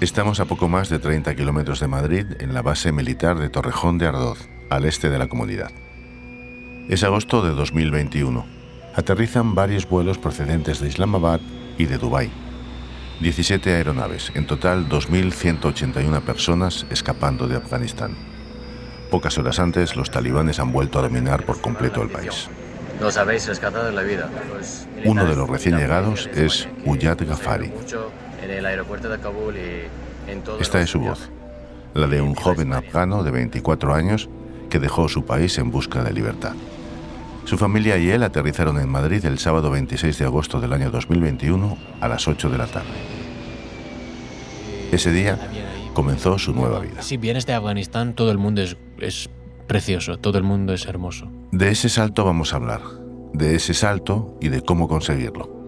Estamos a poco más de 30 kilómetros de Madrid, en la base militar de Torrejón de Ardoz, al este de la comunidad. Es agosto de 2021. Aterrizan varios vuelos procedentes de Islamabad y de Dubái. 17 aeronaves, en total 2.181 personas escapando de Afganistán. Pocas horas antes, los talibanes han vuelto a dominar por completo el país. Nos habéis rescatado la vida. Uno de los recién llegados es Uyat Ghaffari. En el aeropuerto de Kabul y en todo Esta es su voz, la de un joven afgano de 24 años que dejó su país en busca de libertad. Su familia y él aterrizaron en Madrid el sábado 26 de agosto del año 2021 a las 8 de la tarde. Ese día comenzó su nueva vida. Si vienes de Afganistán, todo el mundo es, es precioso, todo el mundo es hermoso. De ese salto vamos a hablar, de ese salto y de cómo conseguirlo.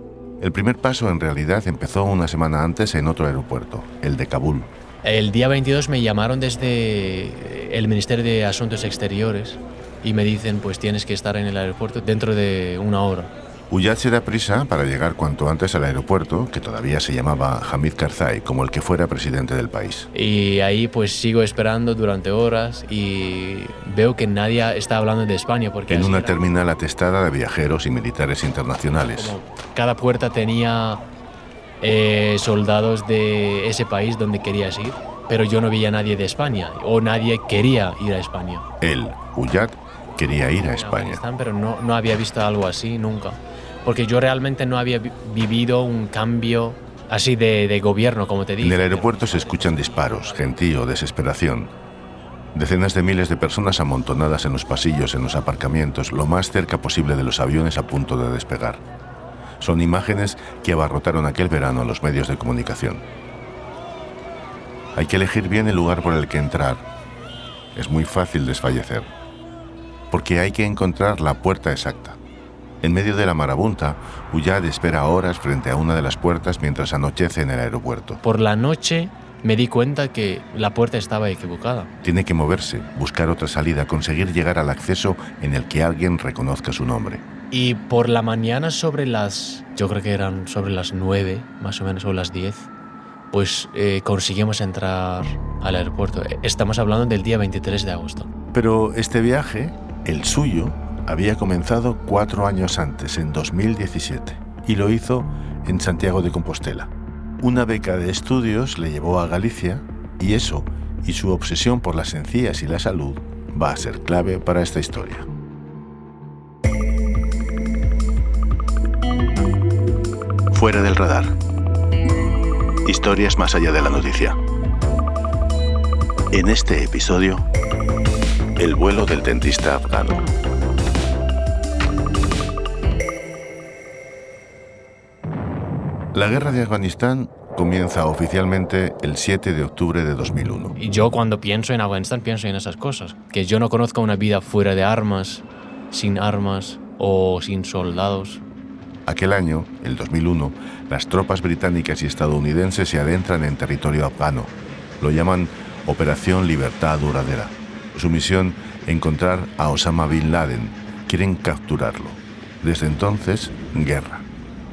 El primer paso en realidad empezó una semana antes en otro aeropuerto, el de Kabul. El día 22 me llamaron desde el Ministerio de Asuntos Exteriores y me dicen pues tienes que estar en el aeropuerto dentro de una hora. Uyad se da prisa para llegar cuanto antes al aeropuerto, que todavía se llamaba Hamid Karzai, como el que fuera presidente del país. Y ahí pues sigo esperando durante horas y veo que nadie está hablando de España porque... En una era. terminal atestada de viajeros y militares internacionales. Como cada puerta tenía eh, soldados de ese país donde querías ir, pero yo no veía a nadie de España o nadie quería ir a España. Él, Uyad, quería ir a España. Pero no, no había visto algo así nunca. Porque yo realmente no había vi- vivido un cambio así de, de gobierno, como te En dije. el aeropuerto se escuchan disparos, gentío, desesperación. Decenas de miles de personas amontonadas en los pasillos, en los aparcamientos, lo más cerca posible de los aviones a punto de despegar. Son imágenes que abarrotaron aquel verano los medios de comunicación. Hay que elegir bien el lugar por el que entrar. Es muy fácil desfallecer. Porque hay que encontrar la puerta exacta. En medio de la marabunta, Uyad espera horas frente a una de las puertas mientras anochece en el aeropuerto. Por la noche me di cuenta que la puerta estaba equivocada. Tiene que moverse, buscar otra salida, conseguir llegar al acceso en el que alguien reconozca su nombre. Y por la mañana sobre las, yo creo que eran sobre las 9, más o menos, o las 10, pues eh, conseguimos entrar al aeropuerto. Estamos hablando del día 23 de agosto. Pero este viaje, el suyo, había comenzado cuatro años antes, en 2017, y lo hizo en Santiago de Compostela. Una beca de estudios le llevó a Galicia y eso, y su obsesión por las encías y la salud, va a ser clave para esta historia. Fuera del radar. Historias más allá de la noticia. En este episodio, el vuelo del dentista afgano. La guerra de Afganistán comienza oficialmente el 7 de octubre de 2001. Y yo cuando pienso en Afganistán pienso en esas cosas. Que yo no conozco una vida fuera de armas, sin armas o sin soldados. Aquel año, el 2001, las tropas británicas y estadounidenses se adentran en territorio afgano. Lo llaman Operación Libertad Duradera. Su misión, encontrar a Osama Bin Laden. Quieren capturarlo. Desde entonces, guerra.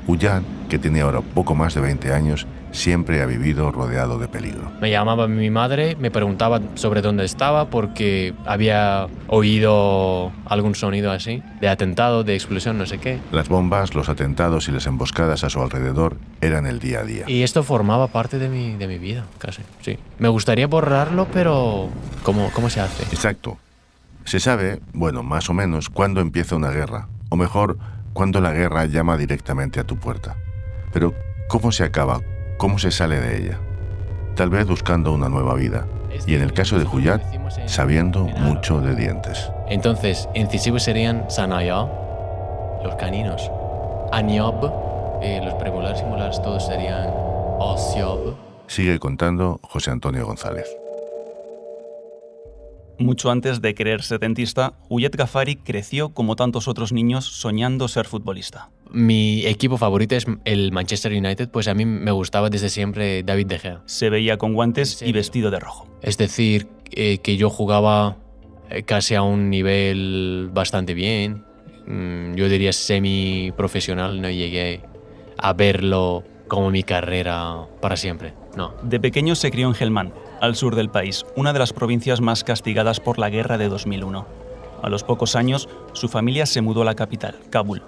Uyad, que tiene ahora poco más de 20 años, siempre ha vivido rodeado de peligro. Me llamaba mi madre, me preguntaba sobre dónde estaba porque había oído algún sonido así, de atentado, de explosión, no sé qué. Las bombas, los atentados y las emboscadas a su alrededor eran el día a día. Y esto formaba parte de mi, de mi vida, casi, sí. Me gustaría borrarlo, pero ¿cómo, cómo se hace? Exacto. Se sabe, bueno, más o menos, cuándo empieza una guerra, o mejor, cuándo la guerra llama directamente a tu puerta. Pero, ¿cómo se acaba? ¿Cómo se sale de ella? Tal vez buscando una nueva vida. Y en el caso de Huyat, sabiendo mucho de dientes. Entonces, incisivos serían Sanaya, los caninos. Aniob, eh, los premolares y molares, todos serían Osiob. Sigue contando José Antonio González. Mucho antes de creerse dentista, Uyet Ghaffari creció como tantos otros niños soñando ser futbolista. Mi equipo favorito es el Manchester United, pues a mí me gustaba desde siempre David De Gea. Se veía con guantes ¿En y vestido de rojo. Es decir, eh, que yo jugaba eh, casi a un nivel bastante bien. Mm, yo diría semi profesional, no llegué a verlo como mi carrera para siempre. no. De pequeño se crió en Helmand, al sur del país, una de las provincias más castigadas por la guerra de 2001. A los pocos años, su familia se mudó a la capital, Kabul.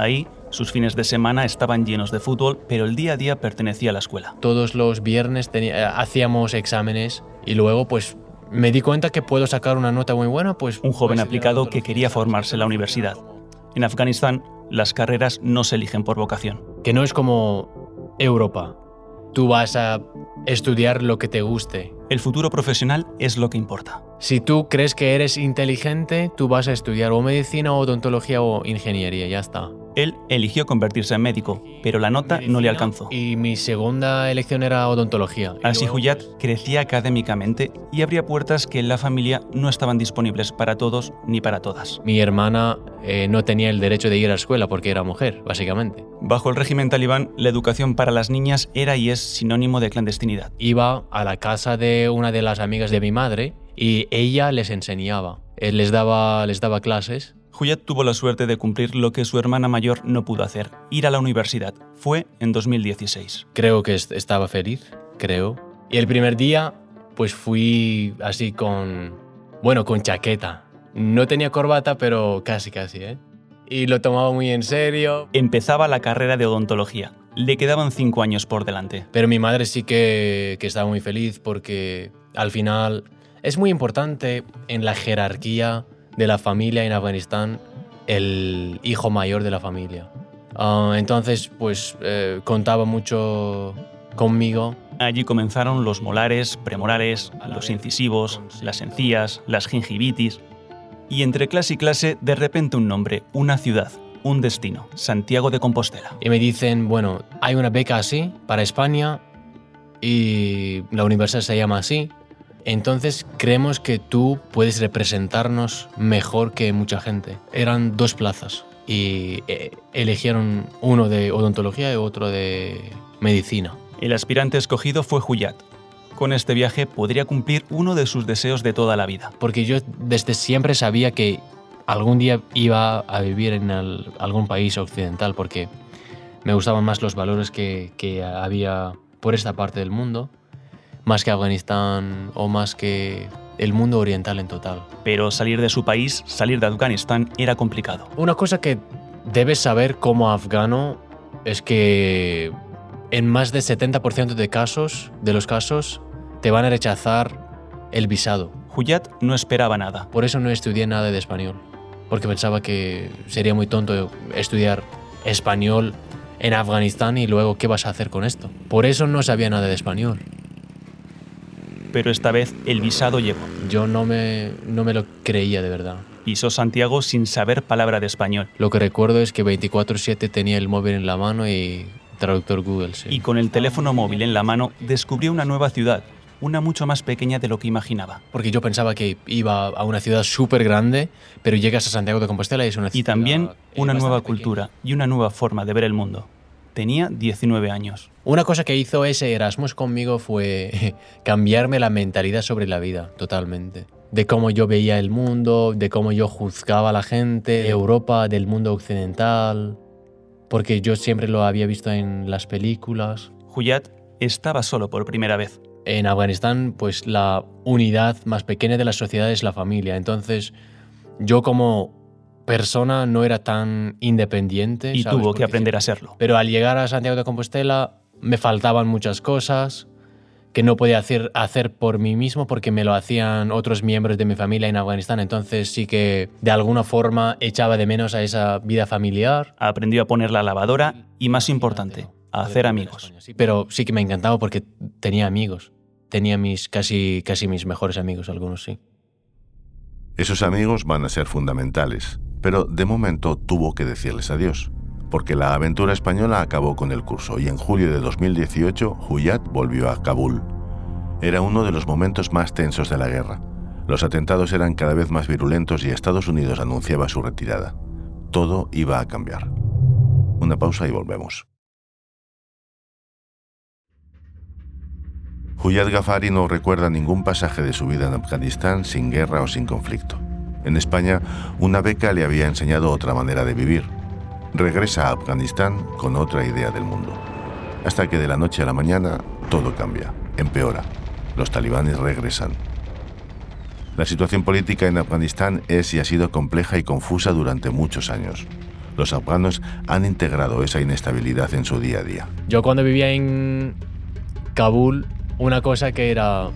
Ahí, sus fines de semana estaban llenos de fútbol, pero el día a día pertenecía a la escuela. Todos los viernes eh, hacíamos exámenes y luego pues me di cuenta que puedo sacar una nota muy buena, pues... Un joven pues, aplicado todos que quería fines. formarse en la universidad. En Afganistán, las carreras no se eligen por vocación. Que no es como Europa. Tú vas a estudiar lo que te guste. El futuro profesional es lo que importa. Si tú crees que eres inteligente, tú vas a estudiar o medicina, o odontología o ingeniería, ya está. Él eligió convertirse en médico, pero la nota no le alcanzó. Y mi segunda elección era odontología. Así Huyat pues, crecía académicamente y abría puertas que en la familia no estaban disponibles para todos ni para todas. Mi hermana eh, no tenía el derecho de ir a la escuela porque era mujer, básicamente. Bajo el régimen talibán, la educación para las niñas era y es sinónimo de clandestinidad. Iba a la casa de una de las amigas de mi madre y ella les enseñaba. Eh, les, daba, les daba clases. Huyat tuvo la suerte de cumplir lo que su hermana mayor no pudo hacer, ir a la universidad. Fue en 2016. Creo que est- estaba feliz, creo. Y el primer día, pues fui así con, bueno, con chaqueta. No tenía corbata, pero casi, casi, ¿eh? Y lo tomaba muy en serio. Empezaba la carrera de odontología. Le quedaban cinco años por delante. Pero mi madre sí que, que estaba muy feliz porque al final es muy importante en la jerarquía de la familia en Afganistán el hijo mayor de la familia. Ah, entonces, pues eh, contaba mucho conmigo. Allí comenzaron los molares, premolares, los incisivos, las encías, las gingivitis. Y entre clase y clase, de repente un nombre, una ciudad, un destino, Santiago de Compostela. Y me dicen, bueno, hay una beca así para España y la universidad se llama así. Entonces creemos que tú puedes representarnos mejor que mucha gente. Eran dos plazas y eh, eligieron uno de odontología y otro de medicina. El aspirante escogido fue Huyat. Con este viaje podría cumplir uno de sus deseos de toda la vida. Porque yo desde siempre sabía que algún día iba a vivir en el- algún país occidental porque me gustaban más los valores que, que había por esta parte del mundo, más que Afganistán o más que el mundo oriental en total. Pero salir de su país, salir de Afganistán, era complicado. Una cosa que debes saber como afgano es que en más del 70% de casos, de los casos, te van a rechazar el visado. Huyat no esperaba nada. Por eso no estudié nada de español, porque pensaba que sería muy tonto estudiar español en Afganistán y luego qué vas a hacer con esto. Por eso no sabía nada de español. Pero esta vez el visado llegó. Yo no me, no me lo creía de verdad. Pisó Santiago sin saber palabra de español. Lo que recuerdo es que 24/7 tenía el móvil en la mano y traductor Google. sí. Y con el teléfono móvil en la mano descubrió una nueva ciudad, una mucho más pequeña de lo que imaginaba. Porque yo pensaba que iba a una ciudad súper grande, pero llegas a Santiago de Compostela y es una Y ciudad también eh, una nueva pequeña. cultura y una nueva forma de ver el mundo. Tenía 19 años. Una cosa que hizo ese Erasmus conmigo fue cambiarme la mentalidad sobre la vida, totalmente. De cómo yo veía el mundo, de cómo yo juzgaba a la gente, de Europa, del mundo occidental, porque yo siempre lo había visto en las películas. Huyat estaba solo por primera vez. En Afganistán, pues la unidad más pequeña de la sociedad es la familia. Entonces, yo como persona no era tan independiente. Y ¿sabes? tuvo que Porque aprender a serlo. pero al llegar a Santiago de Compostela me faltaban muchas cosas que no podía hacer, hacer por mí mismo porque me lo hacían otros miembros de mi familia en Afganistán. Entonces sí que de alguna forma echaba de menos a esa vida familiar. Aprendió a poner la lavadora y, más importante, a hacer amigos. Pero sí que me encantaba porque tenía amigos. Tenía mis casi, casi mis mejores amigos, algunos sí. Esos amigos van a ser fundamentales, pero de momento tuvo que decirles adiós, porque la aventura española acabó con el curso y en julio de 2018 Huyat volvió a Kabul. Era uno de los momentos más tensos de la guerra. Los atentados eran cada vez más virulentos y Estados Unidos anunciaba su retirada. Todo iba a cambiar. Una pausa y volvemos. Huyat Ghaffari no recuerda ningún pasaje de su vida en Afganistán sin guerra o sin conflicto. En España, una beca le había enseñado otra manera de vivir. Regresa a Afganistán con otra idea del mundo. hasta que de la noche a la mañana todo cambia, empeora. Los talibanes regresan. La situación política en Afganistán es y ha sido compleja y confusa durante muchos años. Los afganos han integrado esa inestabilidad en su día a día. Yo cuando vivía en Kabul, una cosa que era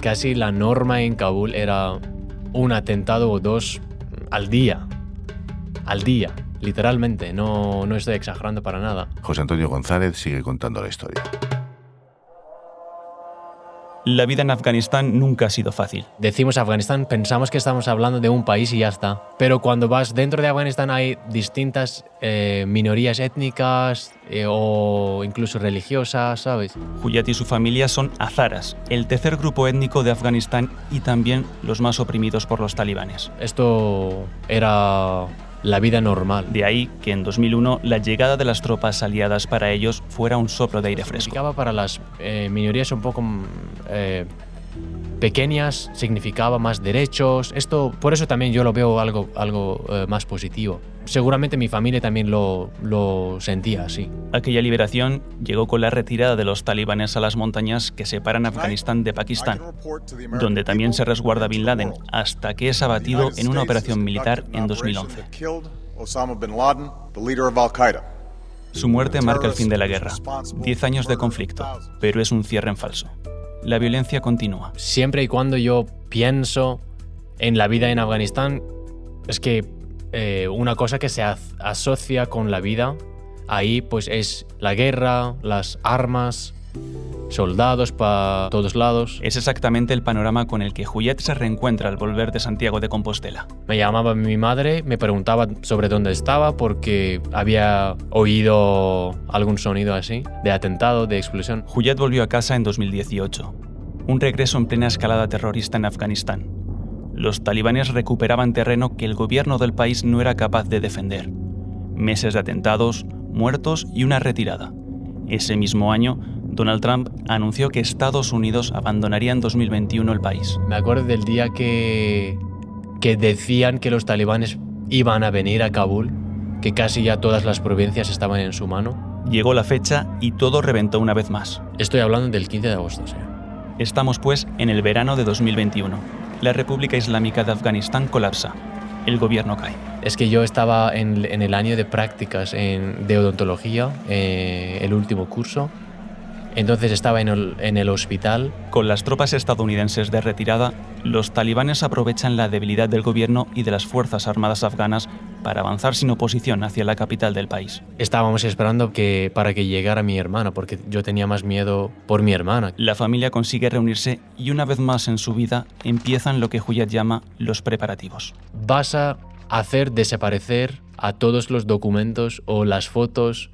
casi la norma en Kabul era un atentado o dos al día. Al día, literalmente, no, no estoy exagerando para nada. José Antonio González sigue contando la historia. La vida en Afganistán nunca ha sido fácil. Decimos Afganistán, pensamos que estamos hablando de un país y ya está. Pero cuando vas dentro de Afganistán hay distintas eh, minorías étnicas eh, o incluso religiosas, ¿sabes? Huyat y su familia son azaras, el tercer grupo étnico de Afganistán y también los más oprimidos por los talibanes. Esto era la vida normal. De ahí que en 2001 la llegada de las tropas aliadas para ellos fuera un soplo de aire fresco. Significaba para las eh, minorías un poco mm, eh, pequeñas, significaba más derechos. Esto, por eso también yo lo veo algo, algo eh, más positivo. Seguramente mi familia también lo, lo sentía así. Aquella liberación llegó con la retirada de los talibanes a las montañas que separan Afganistán de Pakistán, donde también se resguarda Bin Laden, hasta que es abatido en una operación militar en 2011. Su muerte marca el fin de la guerra, diez años de conflicto, pero es un cierre en falso. La violencia continúa. Siempre y cuando yo pienso en la vida en Afganistán, es que eh, una cosa que se asocia con la vida ahí pues es la guerra, las armas, soldados para todos lados. Es exactamente el panorama con el que Huyet se reencuentra al volver de Santiago de Compostela. Me llamaba mi madre, me preguntaba sobre dónde estaba porque había oído algún sonido así, de atentado, de explosión. Huyet volvió a casa en 2018. Un regreso en plena escalada terrorista en Afganistán. Los talibanes recuperaban terreno que el gobierno del país no era capaz de defender. Meses de atentados, muertos y una retirada. Ese mismo año, Donald Trump anunció que Estados Unidos abandonaría en 2021 el país. Me acuerdo del día que, que decían que los talibanes iban a venir a Kabul, que casi ya todas las provincias estaban en su mano. Llegó la fecha y todo reventó una vez más. Estoy hablando del 15 de agosto. Estamos pues en el verano de 2021. La República Islámica de Afganistán colapsa. El gobierno cae. Es que yo estaba en, en el año de prácticas en, de odontología, eh, el último curso. Entonces estaba en el, en el hospital. Con las tropas estadounidenses de retirada, los talibanes aprovechan la debilidad del gobierno y de las Fuerzas Armadas afganas para avanzar sin oposición hacia la capital del país. Estábamos esperando que, para que llegara mi hermana, porque yo tenía más miedo por mi hermana. La familia consigue reunirse y una vez más en su vida empiezan lo que Huyat llama los preparativos. Vas a hacer desaparecer a todos los documentos o las fotos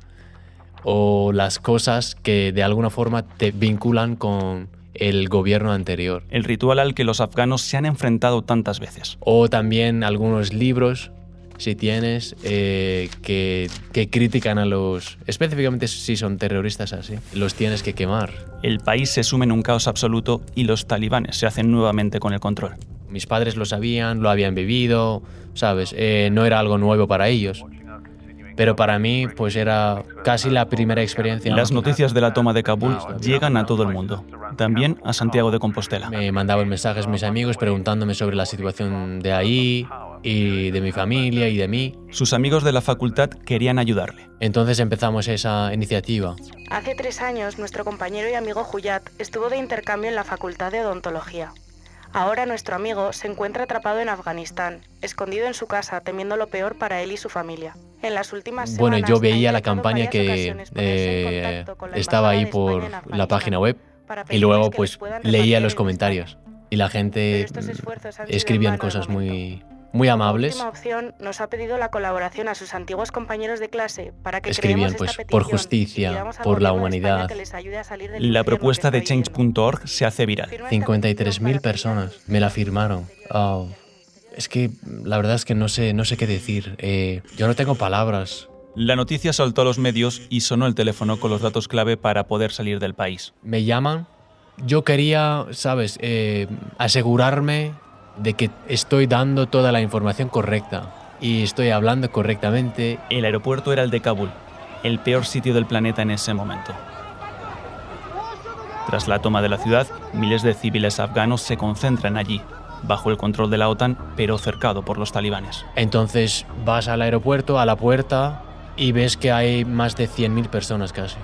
o las cosas que de alguna forma te vinculan con el gobierno anterior. El ritual al que los afganos se han enfrentado tantas veces. O también algunos libros, si tienes, eh, que, que critican a los... Específicamente si son terroristas así. Los tienes que quemar. El país se sume en un caos absoluto y los talibanes se hacen nuevamente con el control. Mis padres lo sabían, lo habían vivido, ¿sabes? Eh, no era algo nuevo para ellos. Pero para mí, pues era casi la primera experiencia. Las noticias de la toma de Kabul llegan a todo el mundo, también a Santiago de Compostela. Me mandaban mensajes mis amigos preguntándome sobre la situación de ahí y de mi familia y de mí. Sus amigos de la facultad querían ayudarle. Entonces empezamos esa iniciativa. Hace tres años, nuestro compañero y amigo Huyat estuvo de intercambio en la Facultad de Odontología. Ahora nuestro amigo se encuentra atrapado en Afganistán, escondido en su casa, temiendo lo peor para él y su familia. En las últimas Bueno, semanas yo ha veía la campaña que eh, la estaba ahí por la página web y luego pues leía los en comentarios. Y la gente escribían cosas muy muy amables. Como última opción, nos ha pedido la colaboración a sus antiguos compañeros de clase para que Escribían, esta pues, por justicia, por la humanidad. que les ayude a salir del La propuesta que de change.org se hace viral. Firma esta 53.000 petición para personas me la firmaron. Oh, es que la verdad es que no sé, no sé qué decir. Eh, yo no tengo palabras. La noticia saltó a los medios y sonó el teléfono con los datos clave para poder salir del país. Me llaman. Yo quería, sabes, Eh, asegurarme de que estoy dando toda la información correcta y estoy hablando correctamente. El aeropuerto era el de Kabul, el peor sitio del planeta en ese momento. Tras la toma de la ciudad, miles de civiles afganos se concentran allí, bajo el control de la OTAN, pero cercado por los talibanes. Entonces vas al aeropuerto, a la puerta, y ves que hay más de 100.000 personas casi.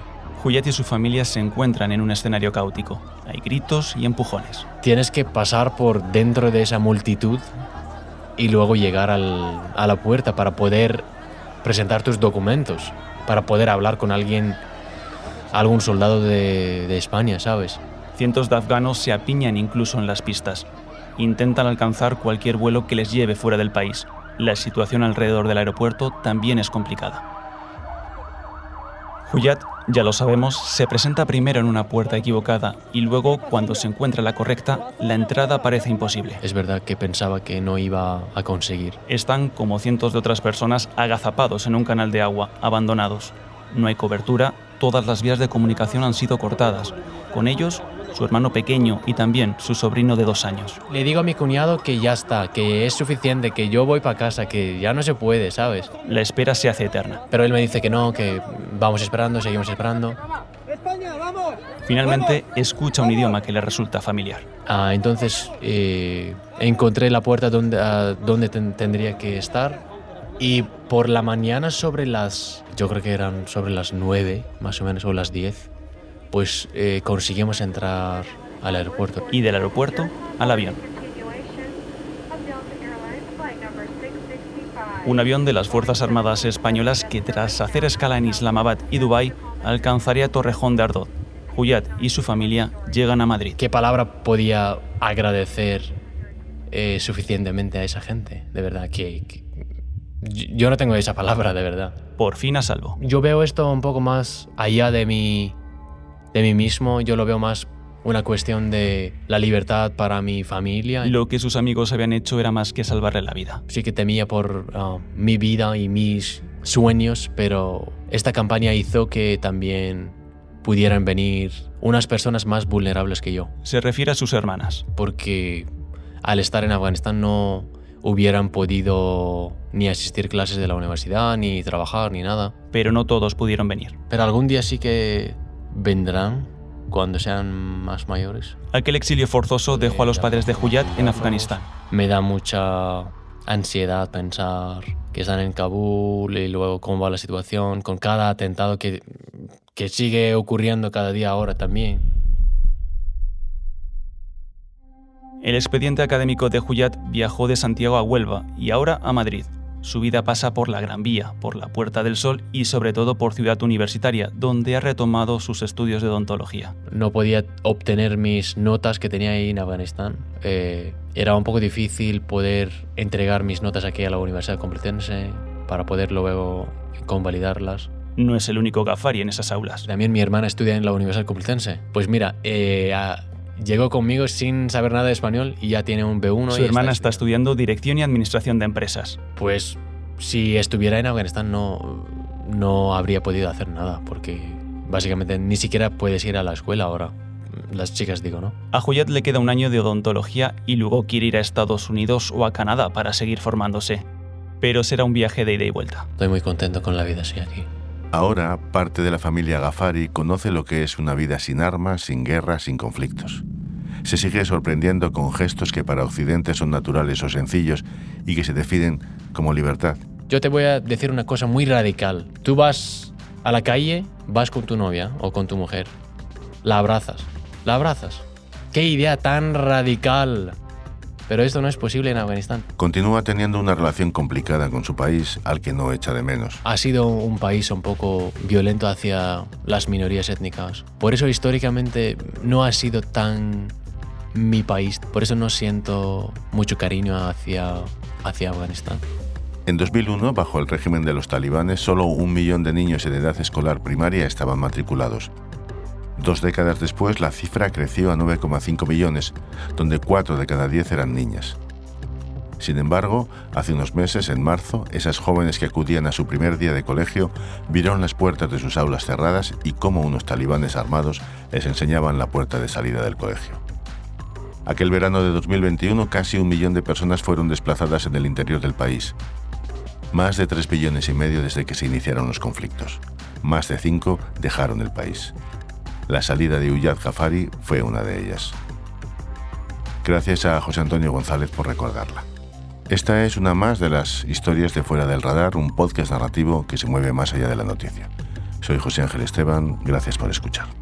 Huyat y su familia se encuentran en un escenario caótico. Hay gritos y empujones. Tienes que pasar por dentro de esa multitud y luego llegar al- a la puerta para poder presentar tus documentos, para poder hablar con alguien, algún soldado de, de España, ¿sabes? Cientos de afganos se apiñan incluso en las pistas. Intentan alcanzar cualquier vuelo que les lleve fuera del país. La situación alrededor del aeropuerto también es complicada. Huyat, ya lo sabemos, se presenta primero en una puerta equivocada y luego, cuando se encuentra la correcta, la entrada parece imposible. Es verdad que pensaba que no iba a conseguir. Están, como cientos de otras personas, agazapados en un canal de agua, abandonados. No hay cobertura, todas las vías de comunicación han sido cortadas. Con ellos, su hermano pequeño y también su sobrino de dos años. Le digo a mi cuñado que ya está, que es suficiente, que yo voy para casa, que ya no se puede, ¿sabes? La espera se hace eterna. Pero él me dice que no, que vamos esperando, seguimos esperando. Finalmente, escucha un idioma que le resulta familiar. Ah, entonces eh, encontré la puerta donde, ah, donde ten- tendría que estar y por la mañana sobre las, yo creo que eran sobre las 9 más o menos o las 10, pues eh, conseguimos entrar al aeropuerto. Y del aeropuerto al avión. Un avión de las Fuerzas Armadas Españolas que tras hacer escala en Islamabad y Dubái alcanzaría Torrejón de Ardoz. Huyat y su familia llegan a Madrid. ¿Qué palabra podía agradecer eh, suficientemente a esa gente? De verdad, que, que- yo no tengo esa palabra, de verdad. Por fin a salvo. Yo veo esto un poco más allá de mí, de mí mismo. Yo lo veo más una cuestión de la libertad para mi familia. Lo que sus amigos habían hecho era más que salvarle la vida. Sí que temía por ah, mi vida y mis sueños, pero esta campaña hizo que también pudieran venir unas personas más vulnerables que yo, Se refiere a sus hermanas. porque al estar en Afganistán no hubieran podido ni asistir clases de la universidad, ni trabajar, ni nada. Pero no todos pudieron venir. Pero algún día sí que vendrán cuando sean más mayores. Aquel exilio forzoso dejó a los padres de Huyat en Afganistán. Me da mucha ansiedad pensar que están en Kabul y luego cómo va la situación con cada atentado que, que sigue ocurriendo cada día ahora también. El expediente académico de Huyat viajó de Santiago a Huelva y ahora a Madrid. Su vida pasa por la Gran Vía, por la Puerta del Sol y sobre todo por Ciudad Universitaria, donde ha retomado sus estudios de odontología. No podía obtener mis notas que tenía ahí en Afganistán. Eh, era un poco difícil poder entregar mis notas aquí a la Universidad Complutense para poder luego convalidarlas. No es el único Gafari en esas aulas. También mi hermana estudia en la Universidad Complutense. Pues mira, eh, a- llegó conmigo sin saber nada de español y ya tiene un B1. Su y hermana está estudiando Dirección y Administración de Empresas. Pues si estuviera en Afganistán no, no habría podido hacer nada porque básicamente ni siquiera puedes ir a la escuela ahora. Las chicas digo, ¿no? A Huyat le queda un año de odontología y luego quiere ir a Estados Unidos o a Canadá para seguir formándose. Pero será un viaje de ida y vuelta. Estoy muy contento con la vida así aquí. Ahora, parte de la familia Gafari conoce lo que es una vida sin armas, sin guerra, sin conflictos. Se sigue sorprendiendo con gestos que para Occidente son naturales o sencillos y que se definen como libertad. Yo te voy a decir una cosa muy radical. Tú vas a la calle, vas con tu novia o con tu mujer, la abrazas, la abrazas. ¡Qué idea tan radical! Pero esto no es posible en Afganistán. Continúa teniendo una relación complicada con su país al que no echa de menos. Ha sido un país un poco violento hacia las minorías étnicas. Por eso históricamente no ha sido tan mi país. Por eso no siento mucho cariño hacia, hacia Afganistán. En 2001, bajo el régimen de los talibanes, solo un millón de niños en edad escolar primaria estaban matriculados. Dos décadas después, la cifra creció a 9,5 millones, donde 4 de cada 10 eran niñas. Sin embargo, hace unos meses, en marzo, esas jóvenes que acudían a su primer día de colegio vieron las puertas de sus aulas cerradas y cómo unos talibanes armados les enseñaban la puerta de salida del colegio. Aquel verano de 2021, casi un millón de personas fueron desplazadas en el interior del país. Más de 3 billones y medio desde que se iniciaron los conflictos. Más de 5 dejaron el país. La salida de Uyad Jafari fue una de ellas. Gracias a José Antonio González por recordarla. Esta es una más de las historias de Fuera del Radar, un podcast narrativo que se mueve más allá de la noticia. Soy José Ángel Esteban, gracias por escuchar.